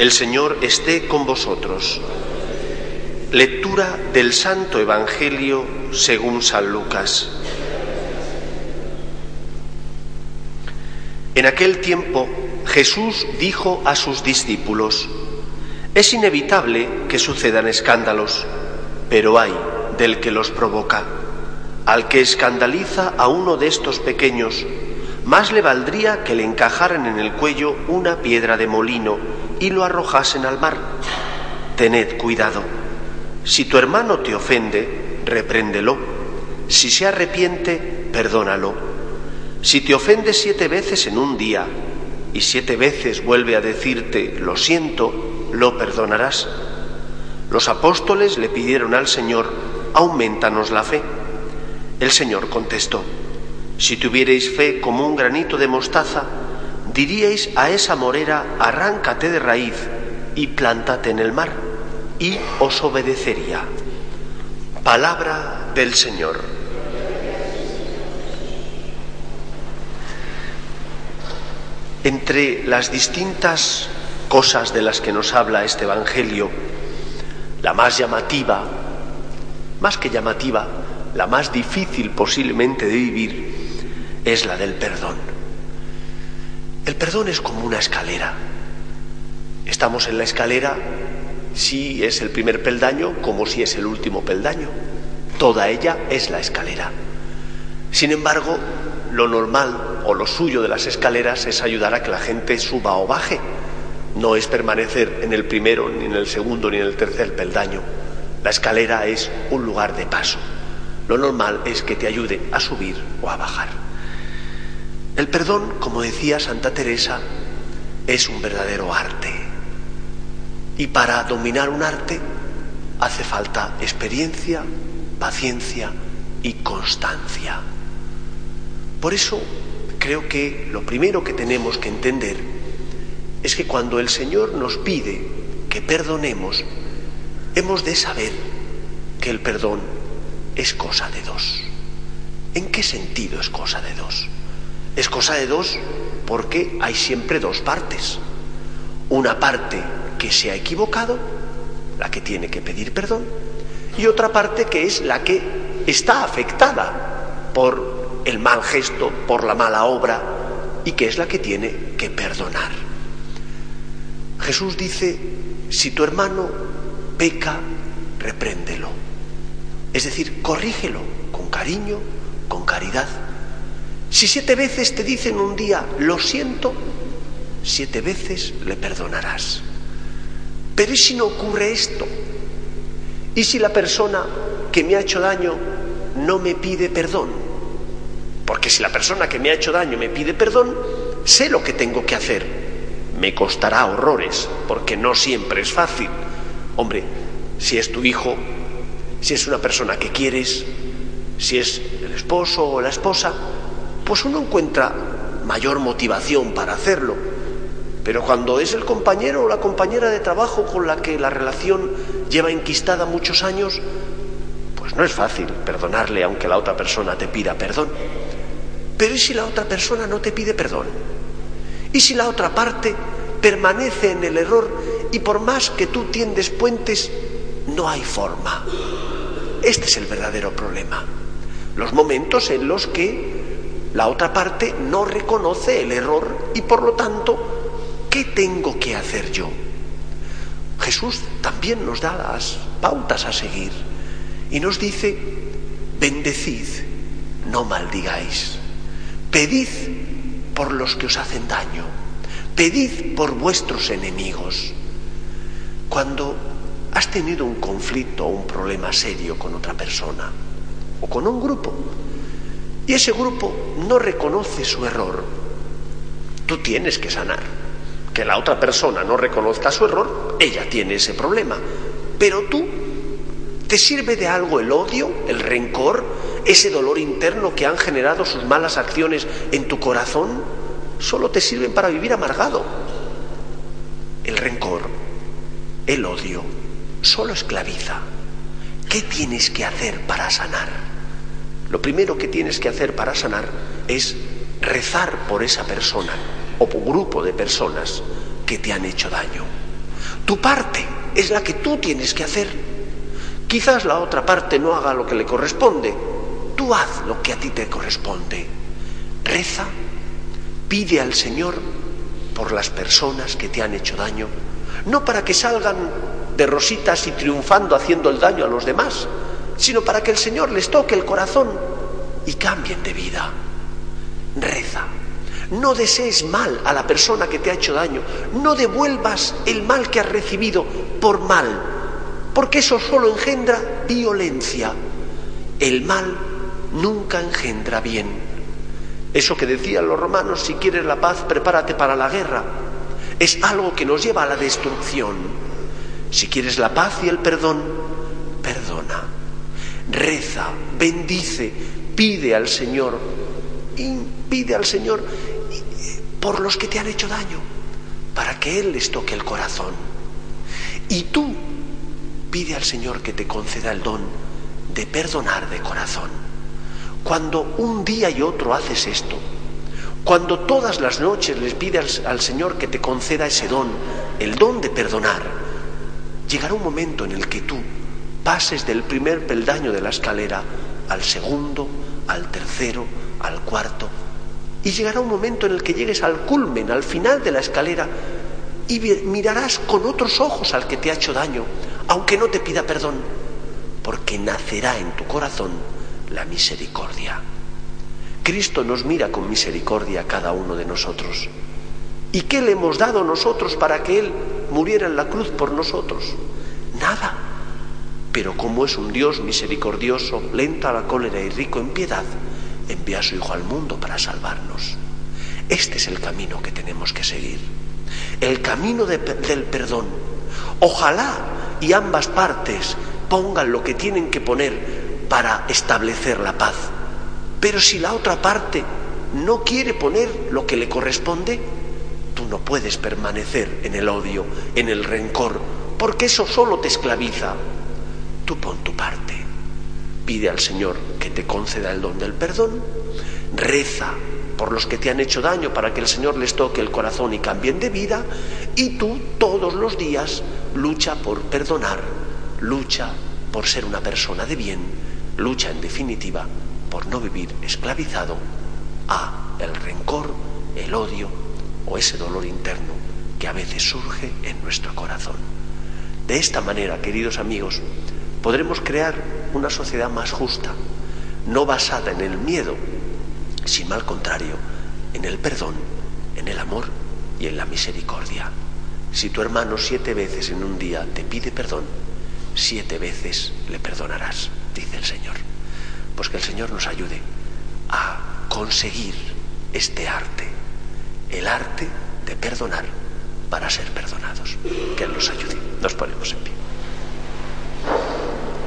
El Señor esté con vosotros. Lectura del Santo Evangelio según San Lucas. En aquel tiempo Jesús dijo a sus discípulos, es inevitable que sucedan escándalos, pero hay del que los provoca. Al que escandaliza a uno de estos pequeños, más le valdría que le encajaran en el cuello una piedra de molino y lo arrojasen al mar. Tened cuidado. Si tu hermano te ofende, repréndelo. Si se arrepiente, perdónalo. Si te ofende siete veces en un día y siete veces vuelve a decirte lo siento, lo perdonarás. Los apóstoles le pidieron al Señor, aumentanos la fe. El Señor contestó, si tuvierais fe como un granito de mostaza, diríais a esa morera, arráncate de raíz y plántate en el mar, y os obedecería. Palabra del Señor. Entre las distintas cosas de las que nos habla este Evangelio, la más llamativa, más que llamativa, la más difícil posiblemente de vivir, es la del perdón. El perdón es como una escalera. Estamos en la escalera si es el primer peldaño como si es el último peldaño. Toda ella es la escalera. Sin embargo, lo normal o lo suyo de las escaleras es ayudar a que la gente suba o baje. No es permanecer en el primero, ni en el segundo, ni en el tercer peldaño. La escalera es un lugar de paso. Lo normal es que te ayude a subir o a bajar. El perdón, como decía Santa Teresa, es un verdadero arte. Y para dominar un arte hace falta experiencia, paciencia y constancia. Por eso creo que lo primero que tenemos que entender es que cuando el Señor nos pide que perdonemos, hemos de saber que el perdón es cosa de dos. ¿En qué sentido es cosa de dos? Es cosa de dos porque hay siempre dos partes. Una parte que se ha equivocado, la que tiene que pedir perdón, y otra parte que es la que está afectada por el mal gesto, por la mala obra, y que es la que tiene que perdonar. Jesús dice, si tu hermano peca, repréndelo. Es decir, corrígelo con cariño, con caridad. Si siete veces te dicen un día, lo siento, siete veces le perdonarás. Pero ¿y si no ocurre esto? ¿Y si la persona que me ha hecho daño no me pide perdón? Porque si la persona que me ha hecho daño me pide perdón, sé lo que tengo que hacer. Me costará horrores, porque no siempre es fácil. Hombre, si es tu hijo, si es una persona que quieres, si es el esposo o la esposa, pues uno encuentra mayor motivación para hacerlo. Pero cuando es el compañero o la compañera de trabajo con la que la relación lleva enquistada muchos años, pues no es fácil perdonarle aunque la otra persona te pida perdón. Pero ¿y si la otra persona no te pide perdón? ¿Y si la otra parte permanece en el error y por más que tú tiendes puentes, no hay forma? Este es el verdadero problema. Los momentos en los que la otra parte no reconoce el error y por lo tanto, ¿qué tengo que hacer yo? Jesús también nos da las pautas a seguir y nos dice, bendecid, no maldigáis, pedid por los que os hacen daño, pedid por vuestros enemigos. Cuando has tenido un conflicto o un problema serio con otra persona o con un grupo y ese grupo no reconoce su error, tú tienes que sanar. Que la otra persona no reconozca su error, ella tiene ese problema. Pero tú, ¿te sirve de algo el odio, el rencor, ese dolor interno que han generado sus malas acciones en tu corazón? Solo te sirven para vivir amargado. El rencor, el odio, solo esclaviza. ¿Qué tienes que hacer para sanar? Lo primero que tienes que hacer para sanar es rezar por esa persona o por grupo de personas que te han hecho daño. Tu parte es la que tú tienes que hacer. Quizás la otra parte no haga lo que le corresponde. Tú haz lo que a ti te corresponde. Reza, pide al Señor por las personas que te han hecho daño, no para que salgan de rositas y triunfando haciendo el daño a los demás, sino para que el Señor les toque el corazón y cambien de vida. Reza. No desees mal a la persona que te ha hecho daño. No devuelvas el mal que has recibido por mal, porque eso solo engendra violencia. El mal nunca engendra bien. Eso que decían los romanos, si quieres la paz, prepárate para la guerra. Es algo que nos lleva a la destrucción. Si quieres la paz y el perdón, perdona. Reza, bendice, pide al Señor, pide al Señor por los que te han hecho daño, para que Él les toque el corazón. Y tú pide al Señor que te conceda el don de perdonar de corazón. Cuando un día y otro haces esto, cuando todas las noches les pides al, Señor que te conceda ese don, el don de perdonar, llegará un momento en el que tú pases del primer peldaño de la escalera al segundo, al tercero, al cuarto, y llegará un momento en el que llegues al culmen, al final de la escalera, y mirarás con otros ojos al que te ha hecho daño, aunque no te pida perdón, porque nacerá en tu corazón la misericordia. Cristo nos mira con misericordia a cada uno de nosotros. ¿Y qué le hemos dado nosotros para que Él muriera en la cruz por nosotros? Nada. Pero como es un Dios misericordioso, lento a la cólera y rico en piedad, envía a su Hijo al mundo para salvarnos. Este es el camino que tenemos que seguir. El camino del perdón. Ojalá y ambas partes pongan lo que tienen que poner para establecer la paz. Pero si la otra parte no quiere poner lo que le corresponde, tú no puedes permanecer en el odio, en el rencor, porque eso solo te esclaviza. Tú pon tu parte. Pide al Señor que te conceda el don del perdón. Reza por los que te han hecho daño para que el Señor les toque el corazón y cambien de vida. Y tú todos los días lucha por perdonar, lucha por ser una persona de bien, lucha en definitiva por no vivir esclavizado a el rencor, el odio o ese dolor interno que a veces surge en nuestro corazón. De esta manera, queridos amigos, podremos crear una sociedad más justa, no basada en el miedo, sino al contrario, en el perdón, en el amor y en la misericordia. Si tu hermano siete veces en un día te pide perdón, siete veces le perdonarás, dice el Señor. Pues que el Señor nos ayude a conseguir este arte, el arte de perdonar para ser perdonados. Que Él nos ayude. Nos ponemos en pie.